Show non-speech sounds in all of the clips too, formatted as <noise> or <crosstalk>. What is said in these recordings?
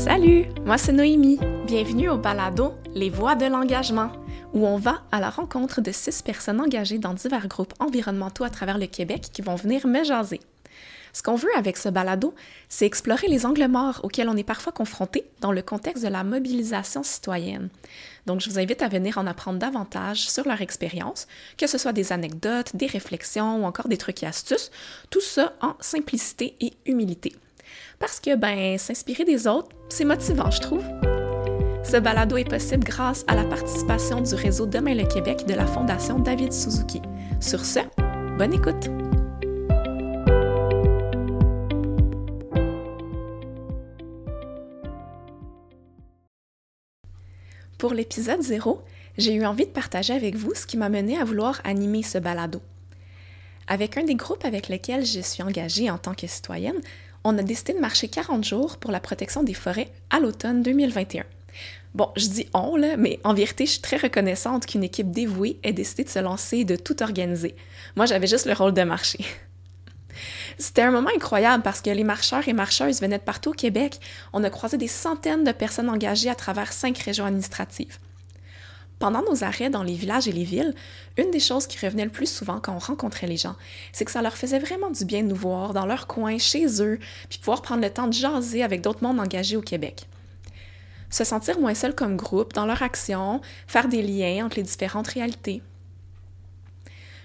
Salut, moi c'est Noémie. Bienvenue au balado Les Voix de l'engagement, où on va à la rencontre de six personnes engagées dans divers groupes environnementaux à travers le Québec qui vont venir me jaser. Ce qu'on veut avec ce balado, c'est explorer les angles morts auxquels on est parfois confronté dans le contexte de la mobilisation citoyenne. Donc, je vous invite à venir en apprendre davantage sur leur expérience, que ce soit des anecdotes, des réflexions ou encore des trucs et astuces, tout ça en simplicité et humilité. Parce que, ben, s'inspirer des autres, c'est motivant, je trouve. Ce balado est possible grâce à la participation du réseau Demain le Québec de la Fondation David Suzuki. Sur ce, bonne écoute! Pour l'épisode 0, j'ai eu envie de partager avec vous ce qui m'a mené à vouloir animer ce balado. Avec un des groupes avec lesquels je suis engagée en tant que citoyenne, on a décidé de marcher 40 jours pour la protection des forêts à l'automne 2021. Bon, je dis on, là, mais en vérité, je suis très reconnaissante qu'une équipe dévouée ait décidé de se lancer et de tout organiser. Moi, j'avais juste le rôle de marcher. <laughs> C'était un moment incroyable parce que les marcheurs et marcheuses venaient de partout au Québec. On a croisé des centaines de personnes engagées à travers cinq régions administratives. Pendant nos arrêts dans les villages et les villes, une des choses qui revenait le plus souvent quand on rencontrait les gens, c'est que ça leur faisait vraiment du bien de nous voir dans leur coin, chez eux, puis pouvoir prendre le temps de jaser avec d'autres mondes engagés au Québec. Se sentir moins seul comme groupe dans leur action, faire des liens entre les différentes réalités.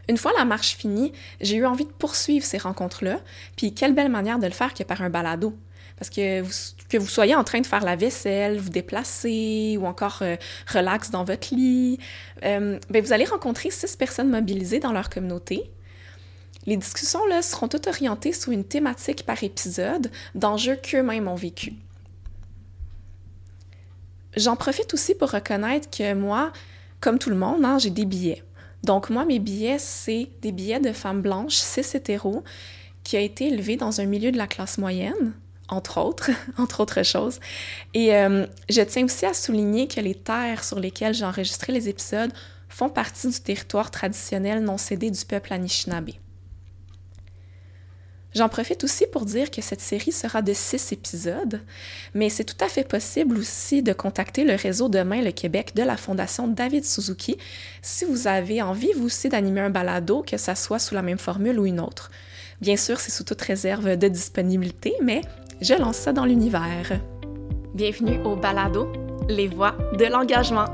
Une fois la marche finie, j'ai eu envie de poursuivre ces rencontres-là, puis quelle belle manière de le faire que par un balado. Parce que vous, que vous soyez en train de faire la vaisselle, vous déplacer ou encore euh, relax dans votre lit, euh, ben, vous allez rencontrer six personnes mobilisées dans leur communauté. Les discussions là, seront toutes orientées sous une thématique par épisode d'enjeux qu'eux-mêmes ont vécu. J'en profite aussi pour reconnaître que moi, comme tout le monde, hein, j'ai des billets. Donc, moi, mes billets, c'est des billets de femmes blanches, cis hétéros, qui a été élevé dans un milieu de la classe moyenne, entre autres, <laughs> entre autres choses. Et euh, je tiens aussi à souligner que les terres sur lesquelles j'ai enregistré les épisodes font partie du territoire traditionnel non cédé du peuple Anishinaabe. J'en profite aussi pour dire que cette série sera de six épisodes, mais c'est tout à fait possible aussi de contacter le réseau Demain le Québec de la Fondation David Suzuki si vous avez envie, vous aussi, d'animer un balado, que ça soit sous la même formule ou une autre. Bien sûr, c'est sous toute réserve de disponibilité, mais je lance ça dans l'univers. Bienvenue au balado Les voix de l'engagement.